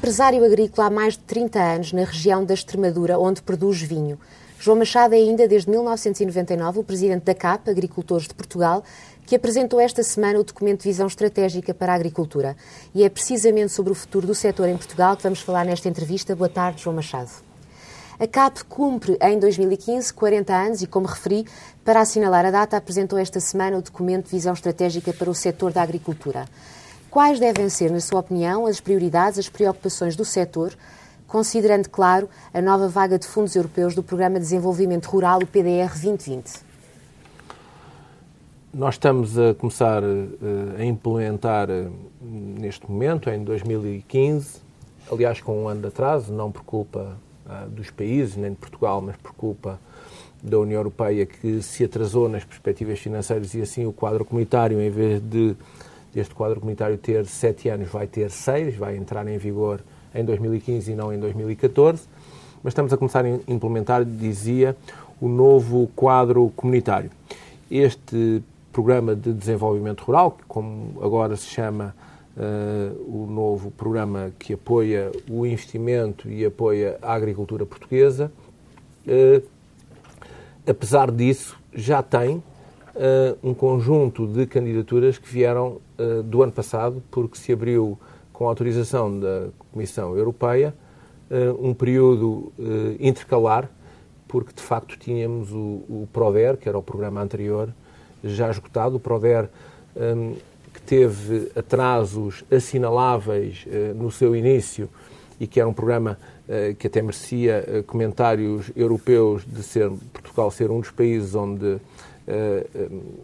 empresário agrícola há mais de 30 anos na região da Extremadura, onde produz vinho. João Machado é ainda desde 1999 o presidente da CAP, Agricultores de Portugal, que apresentou esta semana o documento de visão estratégica para a agricultura. E é precisamente sobre o futuro do setor em Portugal que vamos falar nesta entrevista. Boa tarde, João Machado. A CAP cumpre em 2015 40 anos e, como referi, para assinalar a data, apresentou esta semana o documento de visão estratégica para o setor da agricultura. Quais devem ser, na sua opinião, as prioridades, as preocupações do setor, considerando, claro, a nova vaga de fundos europeus do Programa de Desenvolvimento Rural, o PDR 2020? Nós estamos a começar eh, a implementar eh, neste momento, em 2015, aliás com um ano de atraso, não por culpa ah, dos países, nem de Portugal, mas por culpa da União Europeia que se atrasou nas perspectivas financeiras e assim o quadro comunitário, em vez de este quadro comunitário ter sete anos, vai ter seis, vai entrar em vigor em 2015 e não em 2014. Mas estamos a começar a implementar, dizia, o novo quadro comunitário. Este programa de desenvolvimento rural, que como agora se chama uh, o novo programa que apoia o investimento e apoia a agricultura portuguesa, uh, apesar disso, já tem um conjunto de candidaturas que vieram uh, do ano passado, porque se abriu com autorização da Comissão Europeia uh, um período intercalar, porque de facto tínhamos o, o, PRODER, que era o programa anterior, já esgotado. O PRODER um, que teve atrasos assinaláveis no seu início e que era um programa que até merecia comentários europeus de ser Portugal ser um dos países onde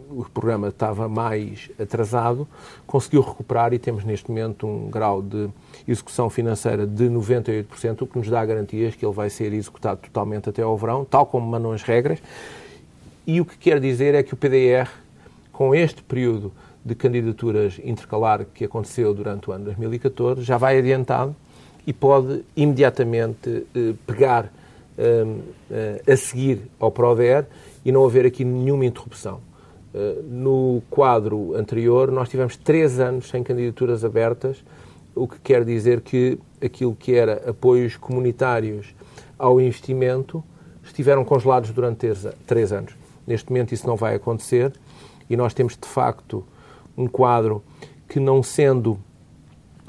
o programa estava mais atrasado, conseguiu recuperar e temos neste momento um grau de execução financeira de 98%, o que nos dá garantias que ele vai ser executado totalmente até ao verão, tal como mandam as regras. E o que quer dizer é que o PDR, com este período de candidaturas intercalar que aconteceu durante o ano 2014, já vai adiantado e pode imediatamente eh, pegar eh, a seguir ao PRODER e não haver aqui nenhuma interrupção. Eh, no quadro anterior, nós tivemos três anos sem candidaturas abertas, o que quer dizer que aquilo que era apoios comunitários ao investimento estiveram congelados durante três anos. Neste momento isso não vai acontecer e nós temos de facto um quadro que, não sendo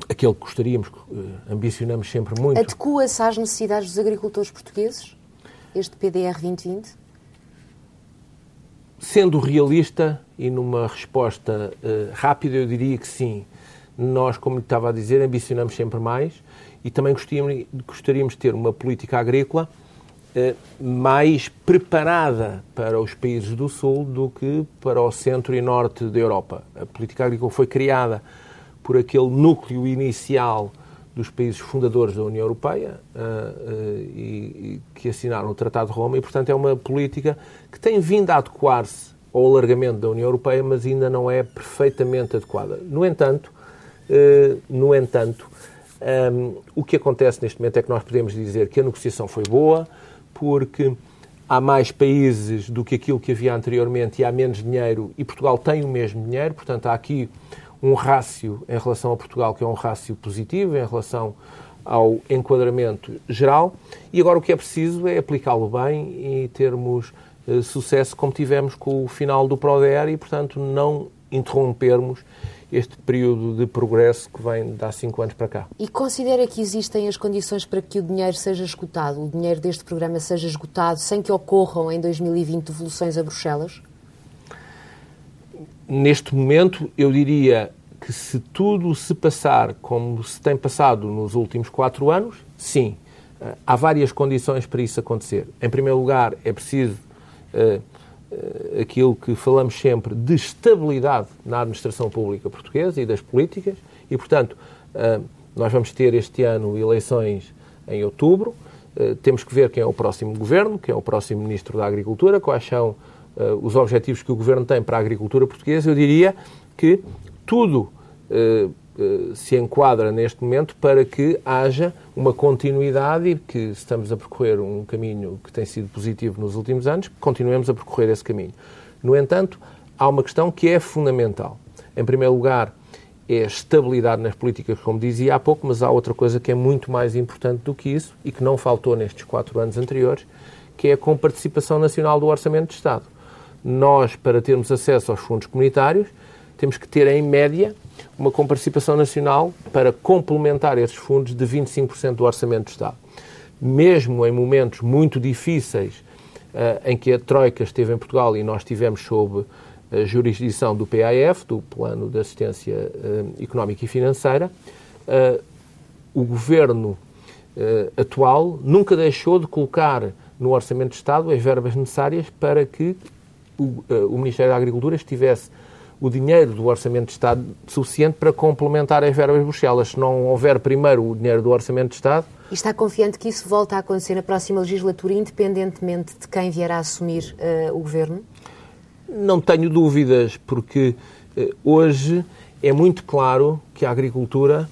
aquele que gostaríamos, eh, ambicionamos sempre muito. Adequa-se às necessidades dos agricultores portugueses, este PDR 2020? Sendo realista e numa resposta uh, rápida, eu diria que sim. Nós, como estava a dizer, ambicionamos sempre mais e também gostaríamos, gostaríamos de ter uma política agrícola uh, mais preparada para os países do Sul do que para o centro e norte da Europa. A política agrícola foi criada por aquele núcleo inicial dos países fundadores da União Europeia uh, uh, e, que assinaram o Tratado de Roma e, portanto, é uma política que tem vindo a adequar-se ao alargamento da União Europeia, mas ainda não é perfeitamente adequada. No entanto, uh, no entanto, o que acontece neste momento é que nós podemos dizer que a negociação foi boa, porque há mais países do que aquilo que havia anteriormente e há menos dinheiro e Portugal tem o mesmo dinheiro, portanto há aqui um rácio em relação a Portugal que é um rácio positivo em relação ao enquadramento geral e agora o que é preciso é aplicá-lo bem e termos uh, sucesso como tivemos com o final do PRODER e, portanto, não interrompermos este período de progresso que vem de há cinco anos para cá. E considera que existem as condições para que o dinheiro seja esgotado, o dinheiro deste programa seja esgotado, sem que ocorram em 2020 devoluções a Bruxelas? Neste momento, eu diria que se tudo se passar como se tem passado nos últimos quatro anos, sim. Há várias condições para isso acontecer. Em primeiro lugar, é preciso uh, aquilo que falamos sempre de estabilidade na administração pública portuguesa e das políticas, e, portanto, uh, nós vamos ter este ano eleições em outubro. temos que ver quem é o próximo governo, quem é o próximo ministro da Agricultura, quais são uh, os objetivos que o Governo tem para a agricultura portuguesa, eu diria que tudo uh, se enquadra neste momento para que haja uma continuidade e que estamos a percorrer um caminho que tem sido positivo nos últimos anos, continuemos a percorrer esse caminho. No entanto, há uma questão que é fundamental. Em primeiro lugar, é estabilidade nas políticas, como dizia há pouco, mas há outra coisa que é muito mais importante do que isso e que não faltou nestes quatro anos anteriores, que é a comparticipação nacional do Orçamento de Estado. Nós, para termos acesso aos fundos comunitários, temos que ter, em média, uma comparticipação nacional para complementar esses fundos de 25% do Orçamento de Estado. Mesmo em momentos muito difíceis uh, em que a Troika esteve em Portugal e nós estivemos sob a jurisdição do PAF, do Plano de Assistência uh, Económica e Financeira, uh, o governo atual nunca deixou de colocar no Orçamento de Estado as verbas necessárias para que o, o Ministério da Agricultura estivesse o dinheiro do Orçamento de Estado suficiente para complementar as verbas Bruxelas. Se não houver primeiro o dinheiro do Orçamento de Estado. E está confiante que isso volta a acontecer na próxima legislatura, independentemente de quem vier a assumir uh, o governo? Não tenho dúvidas, porque uh, hoje é muito claro que a agricultura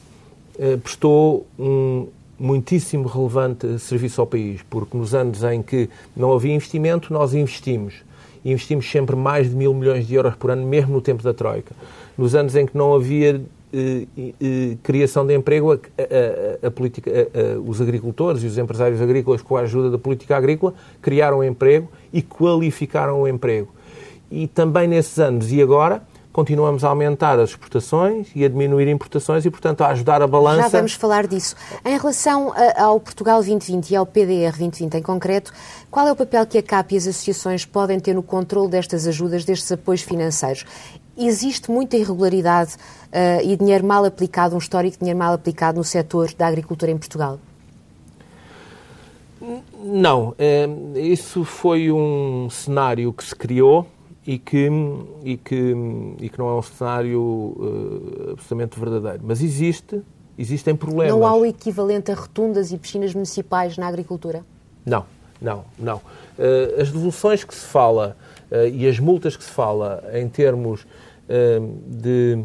uh, prestou um muitíssimo relevante serviço ao país, porque nos anos em que não havia investimento, nós investimos. Investimos sempre mais de mil milhões de euros por ano, mesmo no tempo da Troika. Nos anos em que não havia eh, eh, criação de emprego, a, a, a política, a, os agricultores e os empresários agrícolas, com a ajuda da política agrícola, criaram emprego e qualificaram o emprego. E também nesses anos e agora continuamos a aumentar as exportações e a diminuir importações e, portanto, a ajudar a balança. Já vamos falar disso. Em relação ao Portugal 2020 e ao PDR 2020 em concreto, qual é o papel que a CAP e as associações podem ter no controle destas ajudas, destes apoios financeiros? Existe muita irregularidade uh, e dinheiro mal aplicado, um histórico de dinheiro mal aplicado no setor da agricultura em Portugal? Não. É, isso foi um cenário que se criou e que, e que, e que não é um cenário uh, absolutamente verdadeiro. Mas existe, existem problemas. Não há o equivalente a rotundas e piscinas municipais na agricultura? Não, não, não. Uh, as devoluções que se fala uh, e as multas que se fala em termos de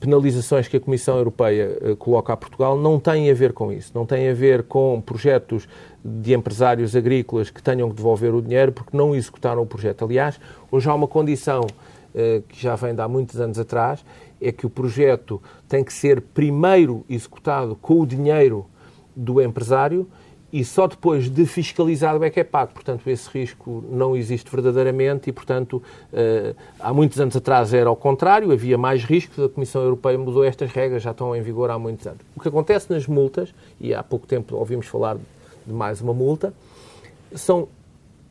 penalizações que a Comissão Europeia eh, coloca a Portugal não têm a ver com isso. Não têm a ver com projetos de empresários agrícolas que tenham que devolver o dinheiro porque não executaram o projeto. Aliás, hoje há uma condição eh, que já vem de há muitos anos atrás, é que o projeto tem que ser primeiro executado com o dinheiro do empresário e só depois de fiscalizado é que é pago. Portanto, esse risco não existe verdadeiramente e, portanto, eh, há muitos anos atrás era ao contrário, havia mais riscos, a Comissão Europeia mudou estas regras, já estão em vigor há muitos anos. O que acontece nas multas, e há pouco tempo ouvimos falar de mais uma multa, são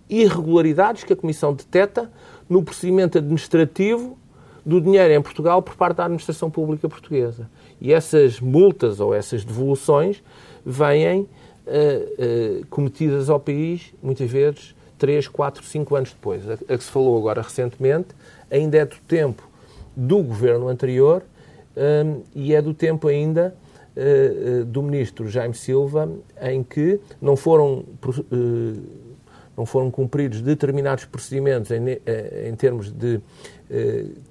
irregularidades que a Comissão detecta no procedimento administrativo do dinheiro em Portugal por parte da administração pública portuguesa. E essas multas ou essas devoluções vêm uh, cometidas ao país, muitas vezes, 3, 4, 5 anos depois. A, a, que se falou agora recentemente ainda é do tempo do governo anterior um, e é do tempo ainda uh, do ministro Jaime Silva, em que não foram, uh, não foram cumpridos determinados procedimentos em, em termos de uh,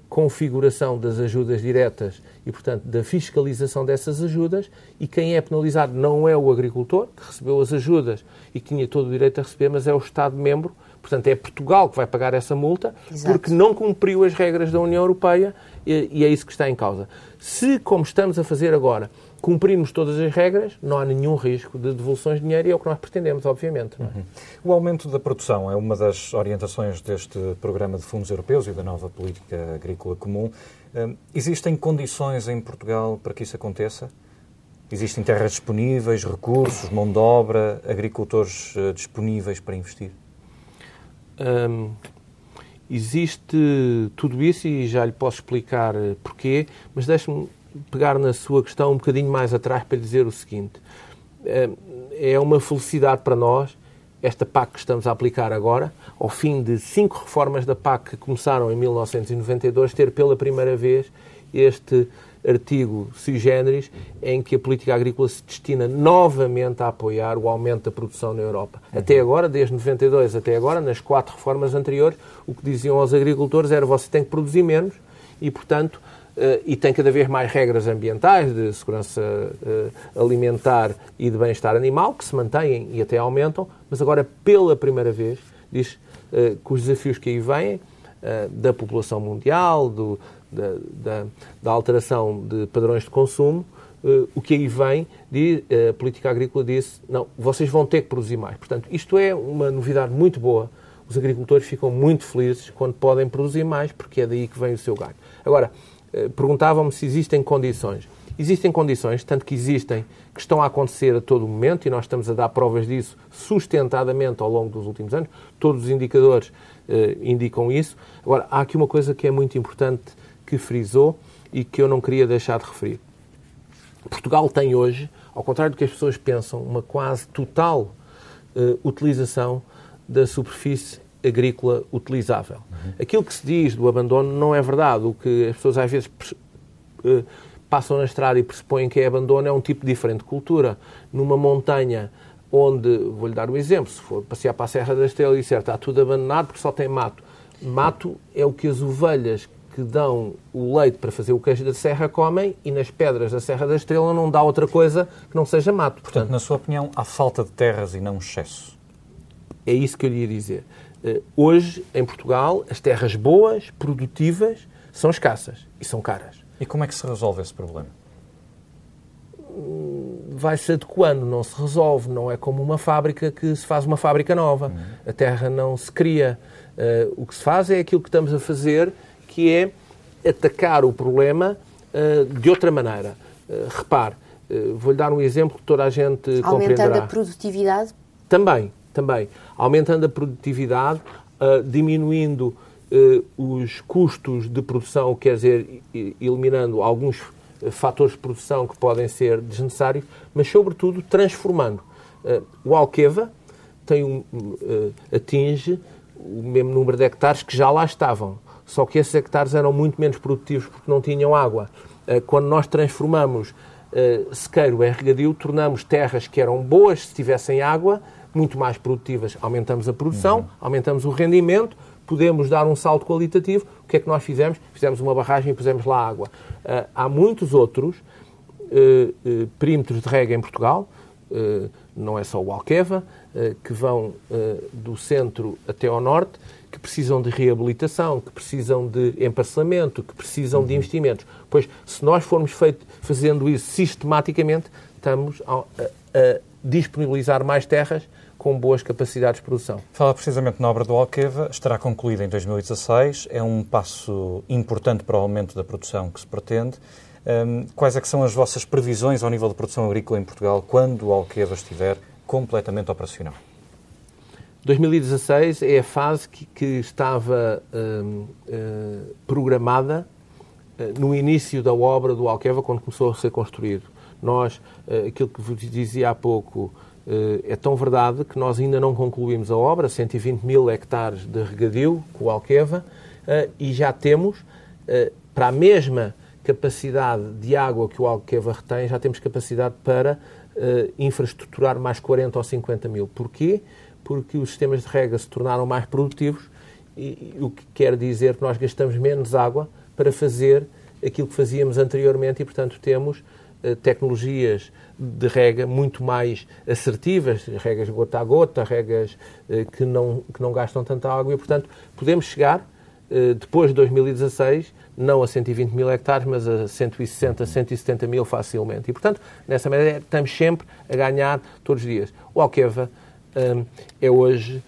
configuração das ajudas diretas e, portanto, da fiscalização dessas ajudas, e quem é penalizado não é o agricultor, que recebeu as ajudas e que tinha todo o direito a receber, mas é o Estado-membro, portanto, é Portugal que vai pagar essa multa, Exato. porque não cumpriu as regras da União Europeia e, e é isso que está em causa. Se, como estamos a fazer agora, cumprirmos todas as regras, não há nenhum risco de devoluções de dinheiro e é o que nós pretendemos, obviamente. É? Uhum. O aumento da produção é uma das orientações deste programa de fundos europeus e da nova política agrícola comum. Hum, existem condições em Portugal para que isso aconteça? Existem terras disponíveis, recursos, mão de obra, agricultores uh, disponíveis para investir? Hum, existe tudo isso e já lhe posso explicar eh, porquê, mas deixe-me pegar na sua questão um bocadinho mais atrás para dizer o seguinte. Eh, é uma felicidade para nós esta PAC que estamos a aplicar agora, ao fim de cinco reformas da PAC que começaram em 1992, ter pela primeira vez este artigo sui generis em que a política agrícola se destina novamente a apoiar o aumento da produção na Europa. Até agora, desde 92 até agora, nas quatro reformas anteriores, o que diziam aos agricultores era você tem que produzir menos e, portanto, e tem cada vez mais regras ambientais, de segurança uh, alimentar e de bem-estar animal, que se mantêm e até aumentam, mas agora, pela primeira vez, diz uh, que os desafios que aí vêm da população mundial, do, da, da, da, alteração de padrões de consumo, o que aí vem, de, a política agrícola disse, não, vocês vão ter que produzir mais. Portanto, isto é uma novidade muito boa. Os agricultores ficam muito felizes quando podem produzir mais, porque é daí que vem o seu ganho. Agora, perguntavam-me se existem condições. Existem condições, tanto que existem, que estão a acontecer a todo momento, e nós estamos a dar provas disso sustentadamente ao longo dos últimos anos. Todos os indicadores eh, indicam isso. Agora, há aqui uma coisa que é muito importante que frisou e que eu não queria deixar de referir. Portugal tem hoje, ao contrário do que as pessoas pensam, uma quase total eh, utilização da superfície agrícola utilizável. Uhum. Aquilo que se diz do abandono não é verdade. O que as pessoas às vezes eh, passam na estrada e pressupõem que é abandono é um tipo diferente de cultura. Numa montanha onde, vou-lhe dar um exemplo, se for passear para a Serra da Estrela e disser está tudo abandonado porque só tem mato. Mato é o que as ovelhas que dão o leite para fazer o queijo da serra comem e nas pedras da Serra da Estrela não dá outra coisa que não seja mato. Portanto, Portanto na sua opinião, há falta de terras e não excesso? É isso que eu lhe ia dizer. Eh, hoje, em Portugal, as terras boas, produtivas, são escassas e são caras. E como é que se resolve esse problema? Vai-se adequando, não se resolve. Não é como uma fábrica que se faz uma fábrica nova. Uhum. A terra não se cria. Uh, o que se faz é aquilo que estamos a fazer, que é atacar o problema uh, de outra maneira. Uh, repare, vou-lhe dar um exemplo que toda a gente Aumentando compreenderá. Aumentando a produtividade? Também, também. Aumentando a produtividade, diminuindo eh, os custos de produção, quer dizer, eliminando alguns fatores de produção que podem ser desnecessários, mas, sobretudo, transformando. Eh, o Alqueva tem um, atinge o mesmo número de hectares que já lá estavam, só que esses hectares eram muito menos produtivos porque não tinham água. Quando nós transformamos sequeiro em regadio, tornamos terras que eram boas se tivessem água, muito mais produtivas. Aumentamos a produção, uhum. aumentamos o rendimento, podemos dar um salto qualitativo. O que é que nós fizemos? Fizemos uma barragem e pusemos lá água. Uh, há muitos outros uh, uh, perímetros de rega em Portugal, não é só o Alqueva, que vão do centro até ao norte, que precisam de reabilitação, que precisam de emparcelamento, que precisam uhum. de investimentos. Pois, se nós formos feito, fazendo isso sistematicamente, estamos a, a, a disponibilizar mais terras com boas capacidades de produção. Fala precisamente na obra do Alqueva, estará concluída em 2016, é um passo importante para o aumento da produção que se pretende. Um, quais é que são as vossas previsões ao nível de produção agrícola em Portugal quando o Alqueva estiver completamente operacional? 2016 é a fase que, que estava um, uh, hum, programada uh, no início da obra do Alqueva, quando começou a ser construído. Nós, uh, aquilo que vos dizia há pouco, eh, é tão verdade que nós ainda não concluímos a obra, 120 mil hectares de regadio com o Alqueva, eh, e já temos, eh, para a mesma capacidade de água que o Alqueva retém, já temos capacidade para infraestruturar mais 40 ou 50 mil. Porquê? Porque os sistemas de rega se tornaram mais produtivos, e, o que quer dizer que nós gastamos menos água para fazer aquilo que fazíamos anteriormente e, portanto, temos tecnologias de rega muito mais assertivas, regas gota a gota, regas eh, que, não, que não gastam tanta água e, portanto, podemos chegar, eh, depois de 2016, não a 120 mil hectares, mas a 160, 170 mil facilmente. E, portanto, nessa maneira, estamos sempre a ganhar todos os dias. O Alqueva um, é hoje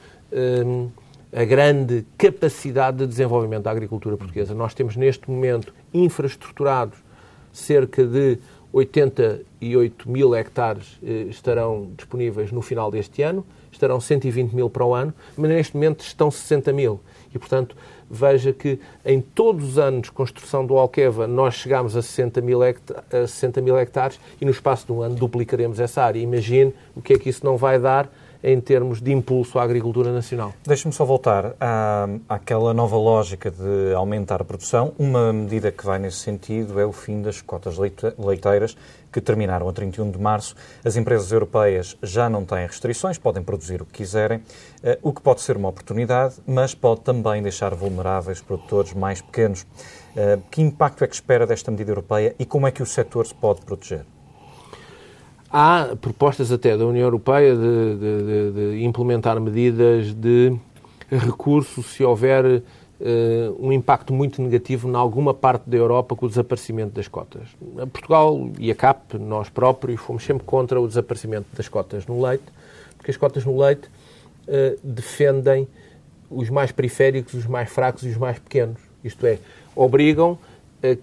um, a grande capacidade de desenvolvimento da agricultura portuguesa. Nós temos, neste momento, infraestruturados cerca de 88 mil hectares eh, estarão disponíveis no final deste ano, estarão 120 mil para o ano, mas neste momento estão 60 mil. E, portanto, veja que em todos os anos de construção do Alqueva nós chegámos a 60 mil, hectares, a 60 mil hectares e no espaço de um ano duplicaremos essa área. Imagine o que é que isso não vai dar em termos de impulso à agricultura nacional. Deixe-me só voltar à, àquela nova lógica de aumentar a produção. Uma medida que vai nesse sentido é o fim das cotas leiteiras que terminaram a 31 de março. As empresas europeias já não têm restrições, podem produzir o que quiserem, eh, o que pode ser uma oportunidade, mas pode também deixar vulneráveis produtores mais pequenos. Eh, que impacto é que espera desta medida europeia e como é que o setor se pode proteger? Há propostas até da União Europeia de, de, de, de implementar medidas de recurso se houver uh, um impacto muito negativo em alguma parte da Europa com o desaparecimento das cotas. Portugal e a CAP, nós próprios, fomos sempre contra o desaparecimento das cotas no leite, porque as cotas no leite uh, defendem os mais periféricos, os mais fracos e os mais pequenos. Isto é, obrigam a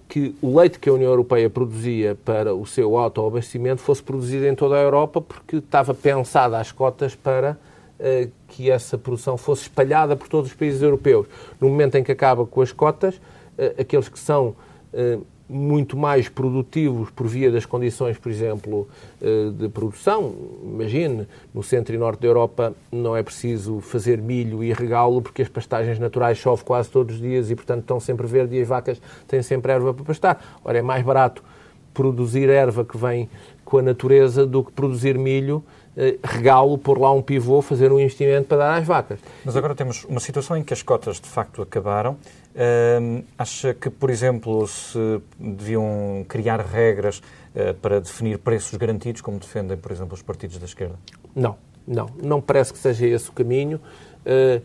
que o leite que a União Europeia produzia para o seu autoabastecimento fosse produzido em toda a Europa, porque estava pensada as cotas para uh, que essa produção fosse espalhada por todos os países europeus. No momento em que acaba com as cotas, uh, aqueles que são uh, muito mais produtivos por via das condições, por exemplo, eh, de produção. Imagine, no centro e norte da Europa não é preciso fazer milho e regá-lo porque as pastagens naturais chove quase todos os dias e, portanto, estão sempre verdes e as vacas têm sempre erva para pastar. Ora, é mais barato produzir erva que vem com a natureza do que produzir milho eh, regá-lo, pôr lá um pivô, fazer um investimento para dar às vacas. Mas agora temos uma situação em que as cotas de facto acabaram. Acha que, por exemplo, se deviam criar regras uh, para definir preços garantidos, como defendem, por exemplo, os partidos da esquerda? Não, não. Não parece que seja esse o caminho. Uh,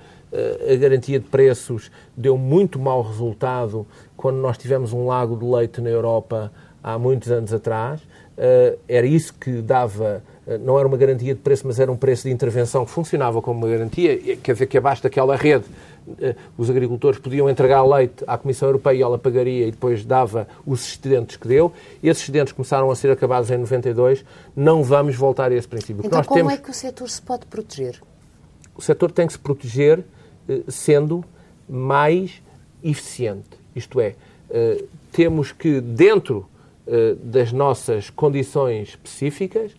a garantia de preços deu muito mau resultado quando nós tivemos um lago de leite na Europa há muitos anos atrás. era isso que dava não era uma garantia de preço, mas era um preço de intervenção que funcionava como uma garantia, quer dizer que abaixo daquela rede os agricultores podiam entregar leite à Comissão Europeia e ela pagaria e depois dava os excedentes que deu. E esses excedentes começaram a ser acabados em 92. Não vamos voltar a esse princípio. Então, como temos... é que o setor se pode proteger? O setor tem que se proteger eh, sendo mais eficiente. Isto é, temos que, dentro das nossas condições específicas,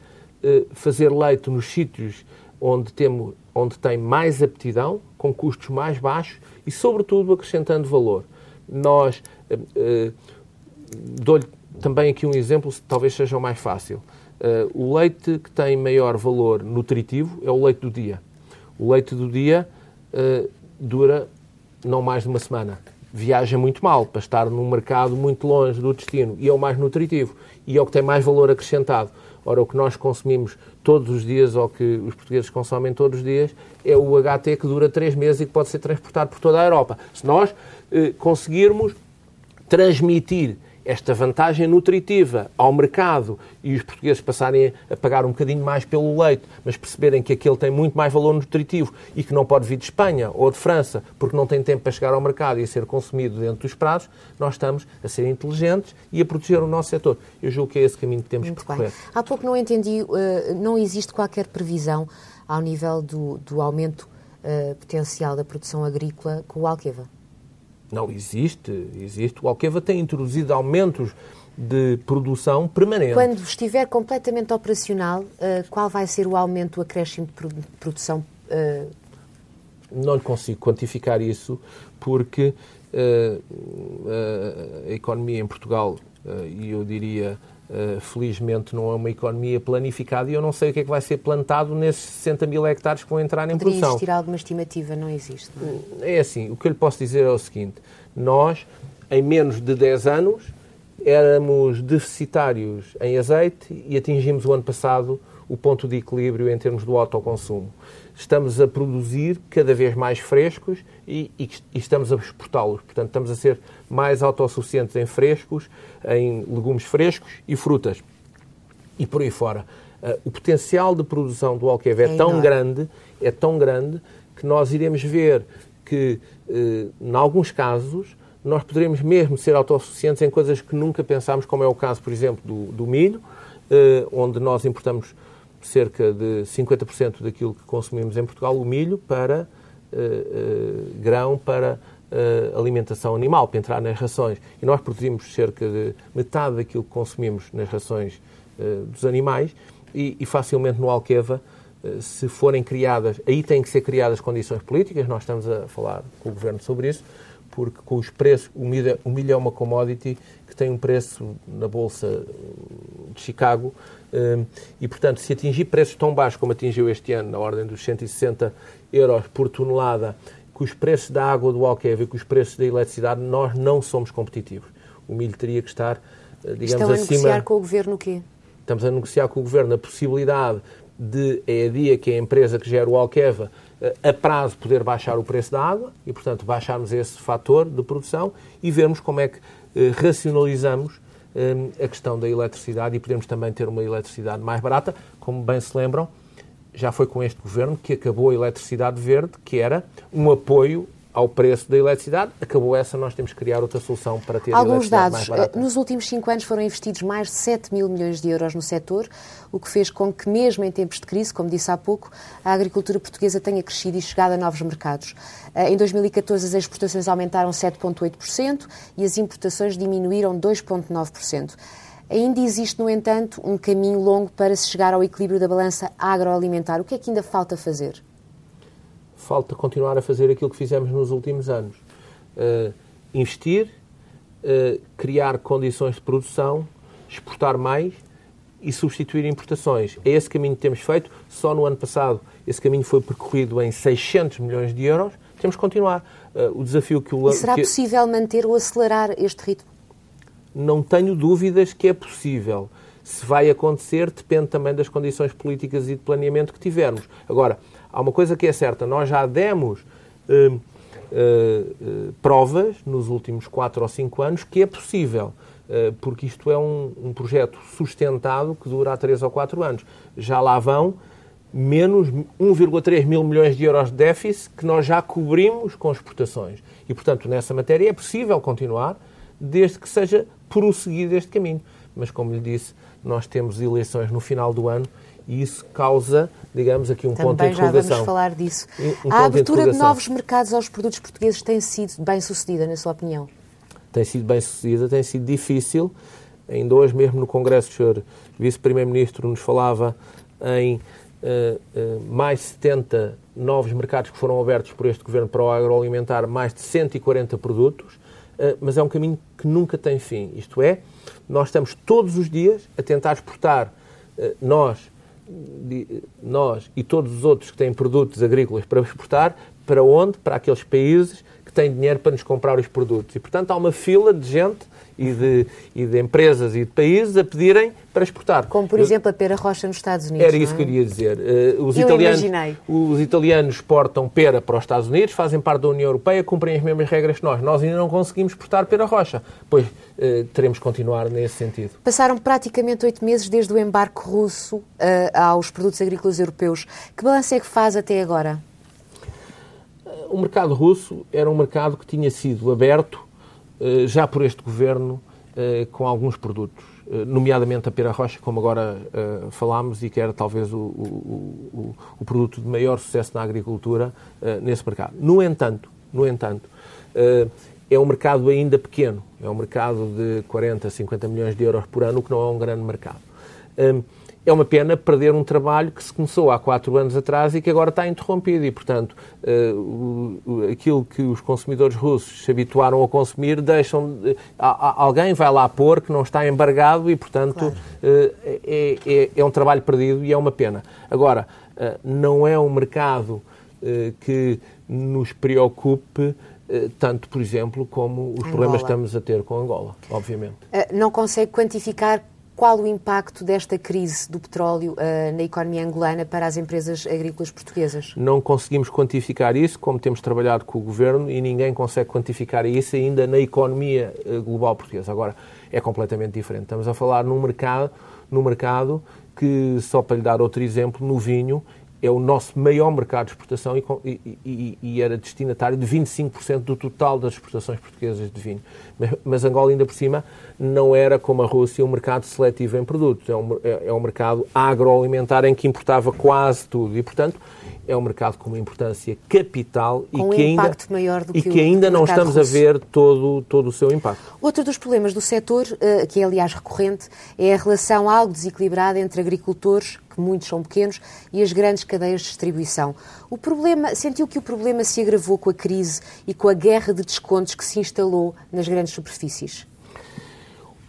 eh, fazer leite nos sítios onde, temos, onde tem mais aptidão, com custos mais baixos e, sobretudo, acrescentando valor. Nós, uh, uh, dou-lhe também aqui um exemplo, talvez seja o mais fácil. Uh, o leite que tem maior valor nutritivo é o leite do dia. O leite do dia dura não mais de uma semana. Viaja muito mal para estar num mercado muito longe do destino e é o mais nutritivo e é o que tem mais valor acrescentado. Ora, o que nós consumimos todos os dias, ou que os portugueses consomem todos os dias, é o HT que dura três meses e que pode ser transportado por toda a Europa. Se nós eh, conseguirmos transmitir esta vantagem nutritiva ao mercado e os portugueses passarem a pagar um bocadinho mais pelo leite, mas perceberem que aquele tem muito mais valor nutritivo e que não pode vir de Espanha ou de França porque não tem tempo para chegar ao mercado e a ser consumido dentro dos prazos, nós estamos a ser inteligentes e a proteger o nosso setor. Eu julgo que é esse caminho que temos muito que percorrer. Bem. Há pouco não entendi, uh, não existe qualquer previsão ao nível do, do aumento uh, potencial da produção agrícola com o Alqueva? Não, existe, existe. O Alqueva tem introduzido aumentos de produção permanente. Quando estiver completamente operacional, uh, qual vai ser o aumento, o acréscimo de produção? Uh... Não lhe consigo quantificar isso, porque uh, a economia em Portugal, e eu diria Uh, felizmente não é uma economia planificada e eu não sei o que é que vai ser plantado nesses 60 mil hectares que vão entrar em Poderia produção. existir alguma estimativa? Não existe. Não é? é assim, o que eu lhe posso dizer é o seguinte, nós, em menos de 10 anos, éramos deficitários em azeite e atingimos o ano passado o ponto de equilíbrio em termos do autoconsumo. Estamos a produzir cada vez mais frescos e, e, e estamos a exportá-los. Portanto, estamos a ser mais autossuficientes em frescos, em legumes frescos e frutas. E por aí fora. Uh, o potencial de produção do Alqueva é, é tão grande, é tão grande, que nós iremos ver que, uh, em alguns casos, nós poderemos mesmo ser autossuficientes em coisas que nunca pensámos, como é o caso, por exemplo, do, do milho, uh, onde nós importamos cerca de 50% daquilo que consumimos em Portugal, o milho, para uh, uh, grão, para alimentação animal, para entrar nas rações. E nós produzimos cerca de metade daquilo que consumimos nas rações dos animais. E, e facilmente no Alqueva se forem criadas, aí têm que ser criadas condições políticas, nós estamos a falar com o Governo sobre isso, porque com os preços, o milho, o milho é uma commodity que tem um preço na Bolsa de Chicago hum, e, portanto, se atingir preços tão baixos como atingiu este ano, na ordem dos 160 euros por tonelada, com os preços da água do Alqueva e com os preços da eletricidade, nós não somos competitivos. O milho teria que estar, eh, digamos, Estão a acima... negociar com o Governo o quê? Estamos a negociar com o Governo a possibilidade de EADIA, que é a empresa que gera o Alqueva, a prazo poder baixar o preço da água e, portanto, baixarmos esse fator de produção e vermos como é que racionalizamos a questão da eletricidade e podemos também ter uma eletricidade mais barata. Como bem se lembram, já foi com este governo que acabou a eletricidade verde, que era um apoio ao preço da eletricidade. Acabou essa, nós temos que criar outra solução para ter Alguns dados. Nos últimos cinco anos foram investidos mais de 7 mil milhões de euros no setor, o que fez com que, mesmo em tempos de crise, como disse há pouco, a agricultura portuguesa tenha crescido e chegado a novos mercados. Eh, em 2014, as exportações aumentaram 7,8% e as importações diminuíram 2,9%. Ainda existe, no entanto, um caminho longo para se chegar ao equilíbrio da balança agroalimentar. O que é que ainda falta fazer? Falta continuar a fazer aquilo que fizemos nos últimos anos. Uh, investir, uh, criar condições de produção, exportar mais e substituir importações. É esse caminho que temos feito. Só no ano passado esse caminho foi percorrido em 600 milhões de euros. Temos que continuar. Uh, o desafio que o... E será que... possível manter ou acelerar este ritmo? Não tenho dúvidas que é possível. Se vai acontecer, depende também das condições políticas e de planeamento que tivermos. Agora, há uma coisa que é certa: nós já demos uh, uh, uh, provas nos últimos 4 ou 5 anos que é possível. Porque isto é um, um projeto sustentado que dura há 3 ou 4 anos. Já lá vão menos 1,3 mil milhões de euros de déficit que nós já cobrimos com exportações. E, portanto, nessa matéria é possível continuar, desde que seja prosseguido este caminho. Mas, como lhe disse, nós temos eleições no final do ano e isso causa, digamos, aqui um Também ponto de interrogação. já vamos falar disso. Um a abertura de, de, novos mercados aos produtos portugueses tem sido bem sucedida, na sua opinião? Tem sido bem sucedida, tem sido difícil. Ainda hoje, mesmo no Congresso, o senhor Vice-Primeiro-Ministro nos falava em uh, uh, mais 70 novos mercados que foram abertos por este Governo para o agroalimentar, mais de 140 produtos, uh, mas é um caminho que nunca tem fim. Isto é, nós estamos todos os dias a tentar exportar, nós, nós e todos os outros que têm produtos agrícolas para exportar, para onde? Para aqueles países têm dinheiro para nos comprar os produtos. E, portanto, há uma fila de gente e de, e de empresas e de países a pedirem para exportar. Como, por exemplo, a pera rocha nos Estados Unidos. Era isso é? que eu queria dizer. Uh, os, eu italianos, imaginei. os italianos exportam pera para os Estados Unidos, fazem parte da União Europeia, cumprem as mesmas regras que nós. Nós ainda não conseguimos exportar pera rocha. Pois uh, teremos que continuar nesse sentido. Passaram praticamente oito meses desde o embarque russo uh, aos produtos agrícolas europeus. Que balanço é que faz até agora? O mercado russo era um mercado que tinha sido aberto já por este governo eh, com alguns produtos, eh, nomeadamente a pera rocha, como agora falámos, e que era talvez o, o, o, produto de maior sucesso na agricultura nesse mercado. No entanto, no entanto é um mercado ainda pequeno, é um mercado de 40, 50 milhões de euros por ano, o que não é um grande mercado é uma pena perder um trabalho que se começou há quatro anos atrás e que agora está interrompido. E, portanto, uh, aquilo que os consumidores russos se habituaram a consumir, deixam. Alguém vai lá pôr que não está embargado e, portanto, claro. uh, é, é, é, um trabalho perdido e é uma pena. Agora, não é um mercado que nos preocupe. Tanto, por exemplo, como os Angola. problemas que estamos a ter com Angola, obviamente. Não consegue quantificar qual o impacto desta crise do petróleo uh, na economia angolana para as empresas agrícolas portuguesas? Não conseguimos quantificar isso, como temos trabalhado com o Governo, e ninguém consegue quantificar isso ainda na economia uh, global portuguesa. Agora, é completamente diferente. Estamos a falar num mercado, num mercado que, só para lhe dar outro exemplo, no vinho, é o nosso maior mercado de exportação e, e, e era destinatário de 25% do total das exportações portuguesas de vinho. Mas, mas, Angola, ainda por cima, não era como a Rússia um mercado seletivo em produtos. É um, é, é um mercado agroalimentar em que importava quase tudo. E, portanto, é um mercado com uma importância capital com e um que ainda, maior do e que, que ainda não estamos russo. a ver todo, todo o seu impacto. Outro dos problemas do setor, eh, que é aliás recorrente, é a relação algo desequilibrada entre agricultores, que muitos são pequenos, e as grandes cadeias de distribuição. O problema, sentiu que o problema se agravou com a crise e com a guerra de descontos que se instalou nas grandes superfícies?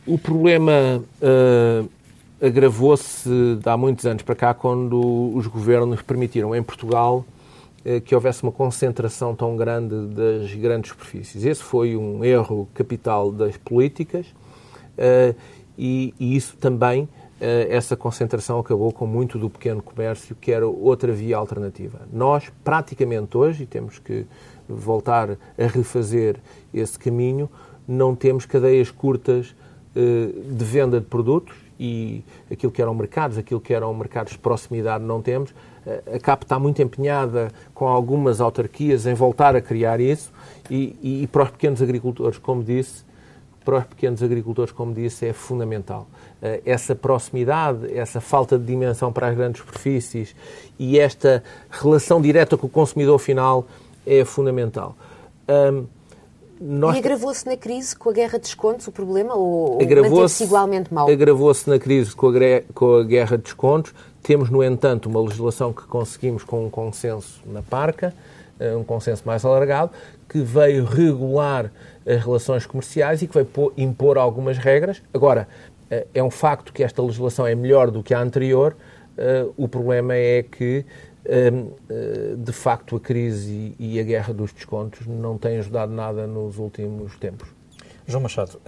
O problema uh, agravou-se há muitos anos para cá, quando os governos permitiram em Portugal uh, que houvesse uma concentração tão grande das grandes superfícies. Esse foi um erro capital das políticas uh, e, e, isso também essa concentração acabou com muito do pequeno comércio, que era outra via alternativa. Nós, praticamente hoje, e temos que voltar a refazer esse caminho, não temos cadeias curtas de venda de produtos e aquilo que eram mercados, aquilo que eram mercados de proximidade não temos. A CAP está muito empenhada com algumas autarquias em voltar a criar isso e, e, e para os pequenos agricultores, como disse, para os pequenos agricultores, como disse, é fundamental. Eh, essa proximidade, essa falta de dimensão para as grandes superfícies e esta relação direta com o consumidor final é fundamental. Um, nós... E agravou-se na crise com a guerra de descontos o problema ou, manteve-se igualmente mal? Agravou-se na crise com a, com a guerra de descontos. Temos, no entanto, uma legislação que conseguimos com um consenso na parca, eh, um consenso mais alargado, que veio regular as relações comerciais e que vai impor algumas regras. Agora, eh, é um facto que esta legislação é melhor do que a anterior. Eh, o problema é que, de facto, a crise e a guerra dos descontos não têm ajudado nada nos últimos tempos. João Machado,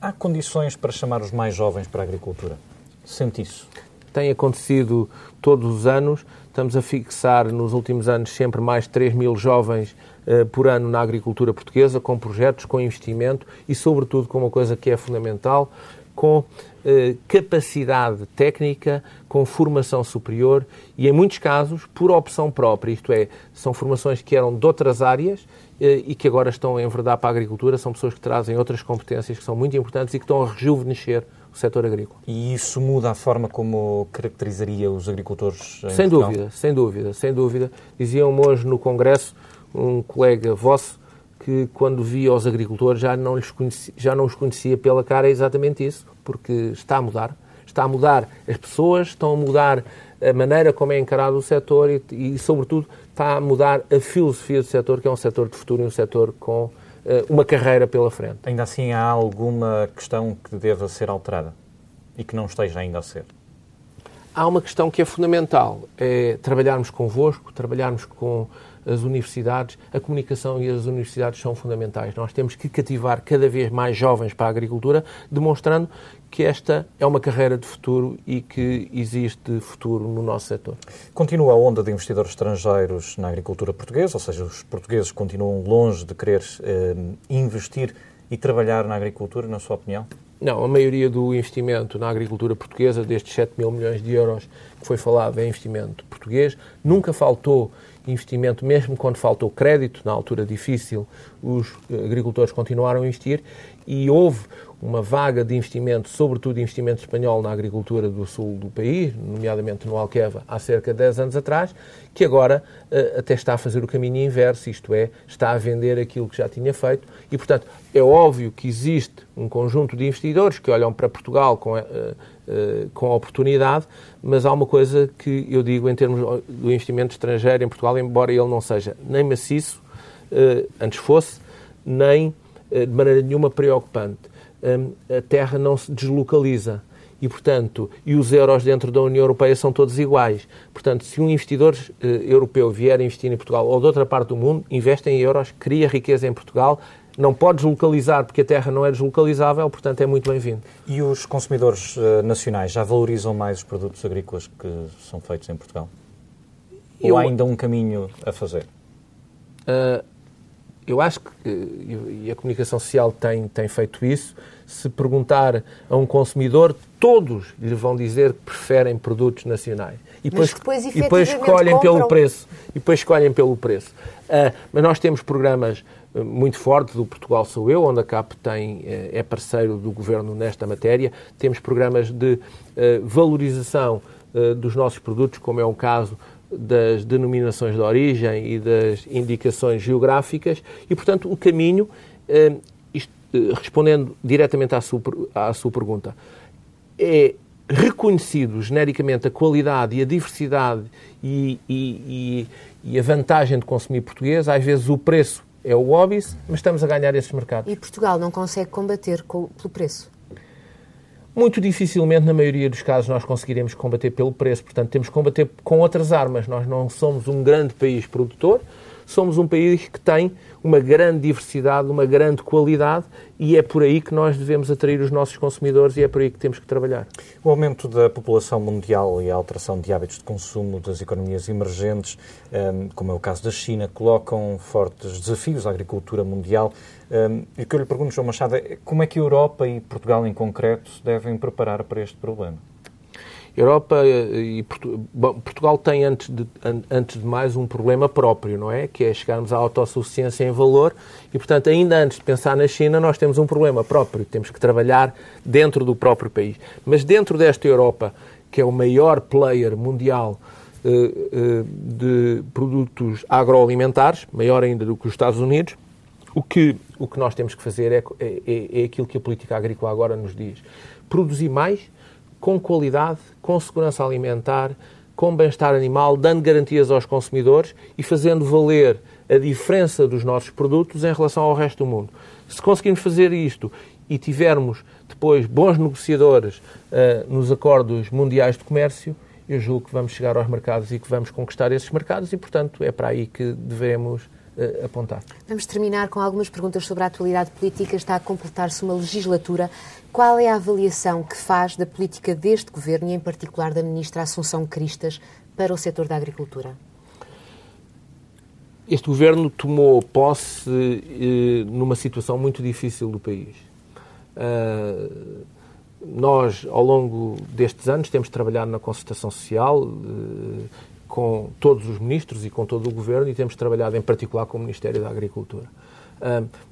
há condições para chamar os mais jovens para a agricultura? Sente isso? Tem acontecido todos os anos. Estamos a fixar nos últimos anos sempre mais de 3 mil jovens uh, por ano na agricultura portuguesa, com projetos, com investimento e, sobretudo, com uma coisa que é fundamental, com uh, capacidade técnica, com formação superior e, em muitos casos, por opção própria. Isto é, são formações que eram de outras áreas uh, e que agora estão a enverdar para a agricultura. São pessoas que trazem outras competências que são muito importantes e que estão a rejuvenescer o setor agrícola. E isso muda a forma como caracterizaria os agricultores? sem Portugal? dúvida, sem dúvida, sem dúvida. Diziam-me hoje no Congresso um colega vosso que quando via os agricultores já não, lhes conhecia, já não os conhecia pela cara, é exatamente isso, porque está a mudar. Está a mudar as pessoas, estão a mudar a maneira como é encarado o setor e, e sobretudo, está a mudar a filosofia do setor, que é um setor de futuro e um setor com eh, uma carreira pela frente. Ainda assim, há alguma questão que deva ser alterada e que não esteja ainda a ser? Há uma questão que é fundamental, é trabalharmos convosco, trabalharmos com as universidades, a comunicação e as universidades são fundamentais. Nós temos que cativar cada vez mais jovens para a agricultura, demonstrando que esta é uma carreira de futuro e que existe futuro no nosso setor. Continua a onda de investidores estrangeiros na agricultura portuguesa, ou seja, os portugueses continuam longe de querer eh, investir e trabalhar na agricultura, na sua opinião? Não, a maioria do investimento na agricultura portuguesa, destes 7 mil milhões de euros que foi falado, é investimento português. Nunca faltou investimento, mesmo quando faltou crédito, na altura difícil, os agricultores continuaram a investir e houve uma vaga de investimento, sobretudo investimento espanhol na agricultura do sul do país, nomeadamente no Alqueva, há cerca de 10 anos atrás, que agora uh, até está a fazer o caminho inverso, isto é, está a vender aquilo que já tinha feito. E, portanto, é óbvio que existe um conjunto de investidores que olham para Portugal com, uh, uh, com oportunidade, mas há uma coisa que eu digo em termos do investimento estrangeiro em Portugal, embora ele não seja nem maciço, antes fosse, nem de maneira nenhuma preocupante a terra não se deslocaliza. E, portanto, e os euros dentro da União Europeia são todos iguais. Portanto, se um investidor uh, europeu vier a investir em Portugal ou de outra parte do mundo, investe em euros, cria riqueza em Portugal, não pode deslocalizar porque a terra não é deslocalizável, portanto é muito bem-vindo. E os consumidores uh, nacionais já valorizam mais os produtos agrícolas que são feitos em Portugal? Eu... Ou há ainda um caminho a fazer? Uh, eu acho que, e a comunicação social tem, tem feito isso, se perguntar a um consumidor, todos lhe vão dizer que preferem produtos nacionais. E depois, depois, e depois escolhem compram. pelo preço. E depois escolhem pelo preço. Uh, mas nós temos programas ah, muito fortes do Portugal Sou Eu, onde a CAP tem, eh, é parceiro do governo nesta matéria. Temos programas de valorização dos nossos produtos, como é o caso das denominações de origem e das indicações geográficas e, portanto, o caminho, eh, isto, eh, respondendo diretamente à sua, à sua pergunta, é reconhecido genericamente a qualidade e a diversidade e, e, e, a vantagem de consumir português, às vezes o preço é o óbvio, mas estamos a ganhar esses mercados. E Portugal não consegue combater com, pelo preço? Muito dificilmente, na maioria dos casos, nós conseguiremos combater pelo preço. Portanto, temos que combater com outras armas. Nós não somos um grande país produtor, somos um país que tem uma grande diversidade, uma grande qualidade e é por aí que nós devemos atrair os nossos consumidores e é por aí que temos que trabalhar. O aumento da população mundial e a alteração de hábitos de consumo das economias emergentes, ehm, como é o caso da China, colocam fortes desafios à agricultura mundial. Ehm, e o que eu lhe pergunto, João Machado, é como é que a Europa e Portugal em concreto se devem preparar para este problema? Europa e Portugal tem, antes de, antes de mais, um problema próprio, não é? Que é chegarmos à autossuficiência em valor e, portanto, ainda antes de pensar na China, nós temos um problema próprio. Temos que trabalhar dentro do próprio país. Mas dentro desta Europa, que é o maior player mundial eh, eh, de produtos agroalimentares, maior ainda do que os Estados Unidos, o que, o que nós temos que fazer é, é, é aquilo que a política agrícola agora nos diz. Produzir mais com qualidade, com segurança alimentar, com bem-estar animal, dando garantias aos consumidores e fazendo valer a diferença dos nossos produtos em relação ao resto do mundo. Se conseguirmos fazer isto e tivermos depois bons negociadores uh, nos acordos mundiais de comércio, eu julgo que vamos chegar aos mercados e que vamos conquistar esses mercados e, portanto, é para aí que devemos uh, apontar. Vamos terminar com algumas perguntas sobre a atualidade política. Está a completar-se uma legislatura. Qual é a avaliação que faz da política deste governo e, em particular, da ministra Assunção Cristas para o setor da agricultura? Este governo tomou posse eh, numa situação muito difícil do país. Uh, nós, ao longo destes anos, temos trabalhado na concertação social, uh, com todos os ministros e com todo o Governo e temos trabalhado em particular com o Ministério da Agricultura.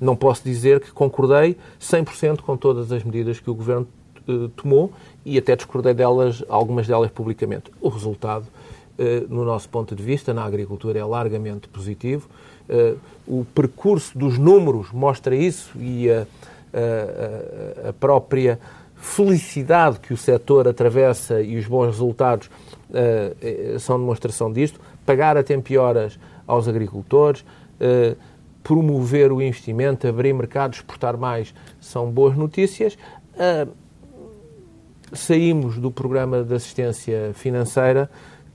não posso dizer que concordei 100% com todas as medidas que o Governo uh, tomou e até discordei delas, algumas delas publicamente. O resultado, uh, no nosso ponto de vista, na agricultura é largamente positivo. Uh, o percurso dos números mostra isso e a, a própria felicidade que o setor atravessa e os bons resultados uh, são demonstração disto. Pagar a tempo e horas aos agricultores, uh, promover o investimento, abrir mercados, exportar mais, são boas notícias. Uh, saímos do programa de assistência financeira,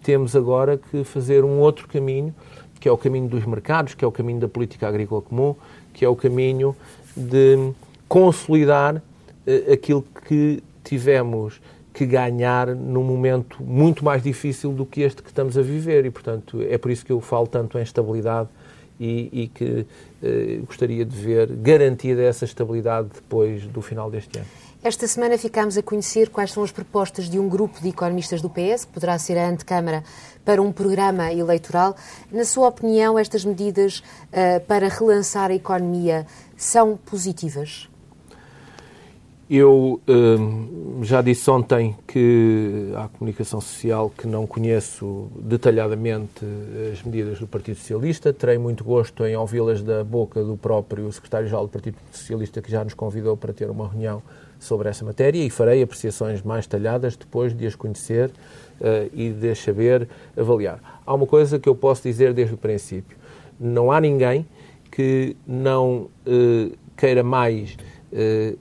temos agora que fazer um outro caminho, que é o caminho dos mercados, que é o caminho da política agrícola comum, que é o caminho de consolidar aquilo que tivemos que ganhar num momento muito mais difícil do que este que estamos a viver. E, portanto, é por isso que eu falo tanto em estabilidade e, e que eh, gostaria de ver garantida essa estabilidade depois do final deste ano. Esta semana ficámos a conhecer quais são as propostas de um grupo de economistas do PS, que poderá ser a antecâmara para um programa eleitoral. Na sua opinião, estas medidas uh, para relançar a economia são positivas? Eu hum, já disse ontem que à comunicação social que não conheço detalhadamente as medidas do Partido Socialista. Terei muito gosto em ouvi-las da boca do próprio secretário-geral do Partido Socialista, que já nos convidou para ter uma reunião sobre essa matéria e farei apreciações mais talhadas depois de as conhecer uh, e de as saber avaliar. Há uma coisa que eu posso dizer desde o princípio: não há ninguém que não uh, queira mais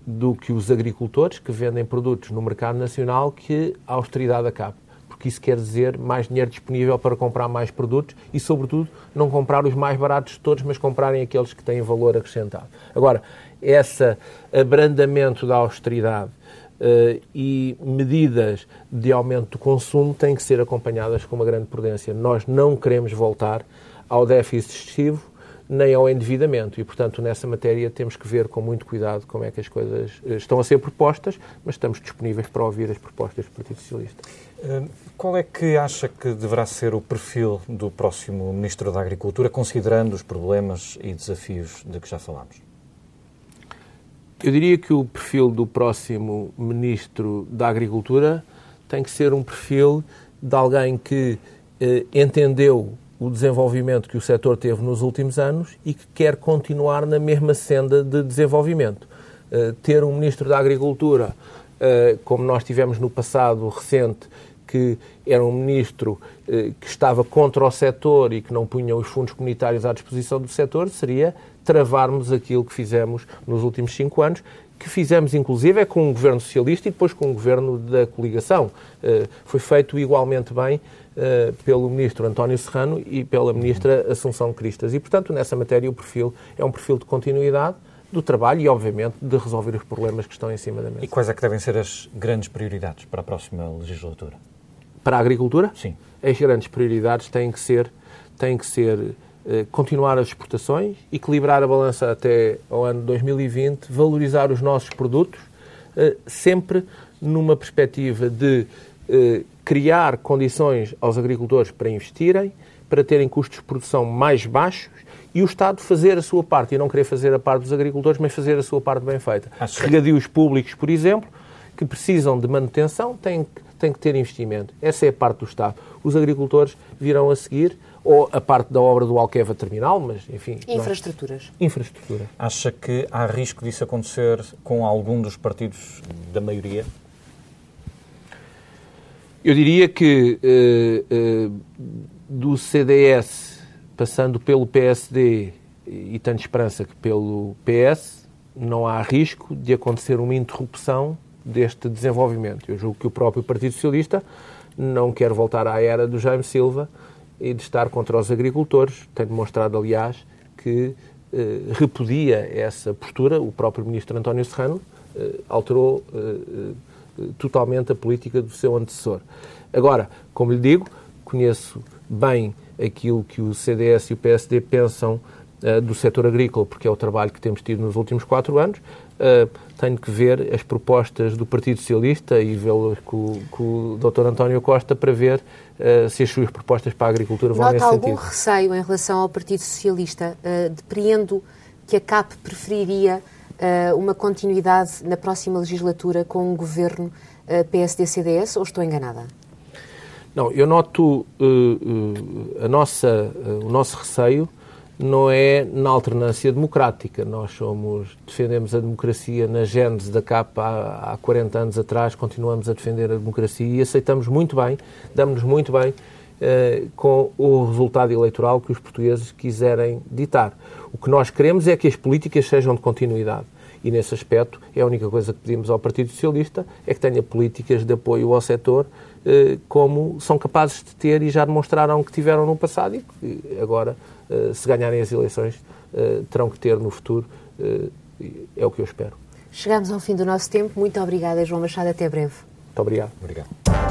do que os agricultores que vendem produtos no mercado nacional que a austeridade acabe. Porque isso quer dizer mais dinheiro disponível para comprar mais produtos e, sobretudo, não comprar os mais baratos de todos, mas comprarem aqueles que têm valor acrescentado. Agora, esse abrandamento da austeridade uh, e medidas de aumento do consumo têm que ser acompanhadas com uma grande prudência. Nós não queremos voltar ao déficit excessivo nem ao endividamento. E, portanto, nessa matéria temos que ver com muito cuidado como é que as coisas eh, estão a ser propostas, mas estamos disponíveis para ouvir as propostas do Partido Socialista. Eh, qual é que acha que deverá ser o perfil do próximo Ministro da Agricultura, considerando os problemas e desafios de que já falámos? Eu diria que o perfil do próximo Ministro da Agricultura tem que ser um perfil de alguém que eh, entendeu o desenvolvimento que o setor teve nos últimos anos e que quer continuar na mesma senda de desenvolvimento. Uh, ter um Ministro da Agricultura, uh, como nós tivemos no passado recente, que era um ministro uh, que estava contra o setor e que não punha os fundos comunitários à disposição do setor, seria travarmos aquilo que fizemos nos últimos cinco anos, que fizemos, inclusive, é com o governo socialista e depois com o governo da coligação. Foi feito igualmente bem pelo ministro António Serrano e pela ministra Assunção Cristas. E, portanto, nessa matéria, o perfil é um perfil de continuidade do trabalho e, obviamente, de resolver os problemas que estão em cima da mesa. E quais é que devem ser as grandes prioridades para a próxima legislatura? Para a agricultura? Sim. As grandes prioridades têm que ser, têm que ser eh, continuar as exportações, equilibrar a balança até ao ano 2020, valorizar os nossos produtos, eh, sempre numa perspectiva de eh, criar condições aos agricultores para investirem, para terem custos de produção mais baixos e o Estado fazer a sua parte e não querer fazer a parte dos agricultores, mas fazer a sua parte bem feita. Acho Regadios públicos, por exemplo, que precisam de manutenção, têm, têm que ter investimento. Essa é a parte do Estado. Os agricultores virão a seguir, ou a parte da obra do Alqueva Terminal, mas enfim. Infraestruturas. Não... Infraestrutura. Acha que há risco disso acontecer com algum dos partidos da maioria? Eu diria que uh, uh, do CDS passando pelo PSD e tanto esperança que pelo PS, não há risco de acontecer uma interrupção deste desenvolvimento. Eu julgo que o próprio Partido Socialista não quer voltar à era do Jaime Silva e de estar contra os agricultores. Tem demonstrado, aliás, que eh, repudia essa postura. O próprio ministro António Serrano alterou totalmente a política do seu antecessor. Agora, como lhe digo, conheço bem aquilo que o CDS e o PSD pensam uh, do setor agrícola, porque é o trabalho que temos tido nos últimos quatro anos. Uh, tenho que ver as propostas do Partido Socialista e vê-las com, com, o Dr. António Costa para ver uh, se as suas propostas para a agricultura vão Nota nesse algum sentido. receio em relação ao Partido Socialista? Depreendo que a CAP preferiria uh, uma continuidade na próxima legislatura com um governo PSD-CDS ou estou enganada? Não, eu noto uh, uh, a nossa, uh, o nosso receio não é na alternância democrática. Nós somos, defendemos a democracia na gênese da CAP há, há 40 anos atrás, continuamos a defender a democracia e aceitamos muito bem, damos-nos muito bem com o resultado eleitoral que os portugueses quiserem ditar. O que nós queremos é que as políticas sejam de continuidade. E nesse aspecto, é a única coisa que pedimos ao Partido Socialista é que tenha políticas de apoio ao setor eh, como são capazes de ter e já demonstraram que tiveram no passado e que agora, eh, se ganharem as eleições, eh, terão que ter no futuro. É o que eu espero. Chegamos ao fim do nosso tempo. Muito obrigada, João Machado. Até breve. Muito obrigado. Obrigado.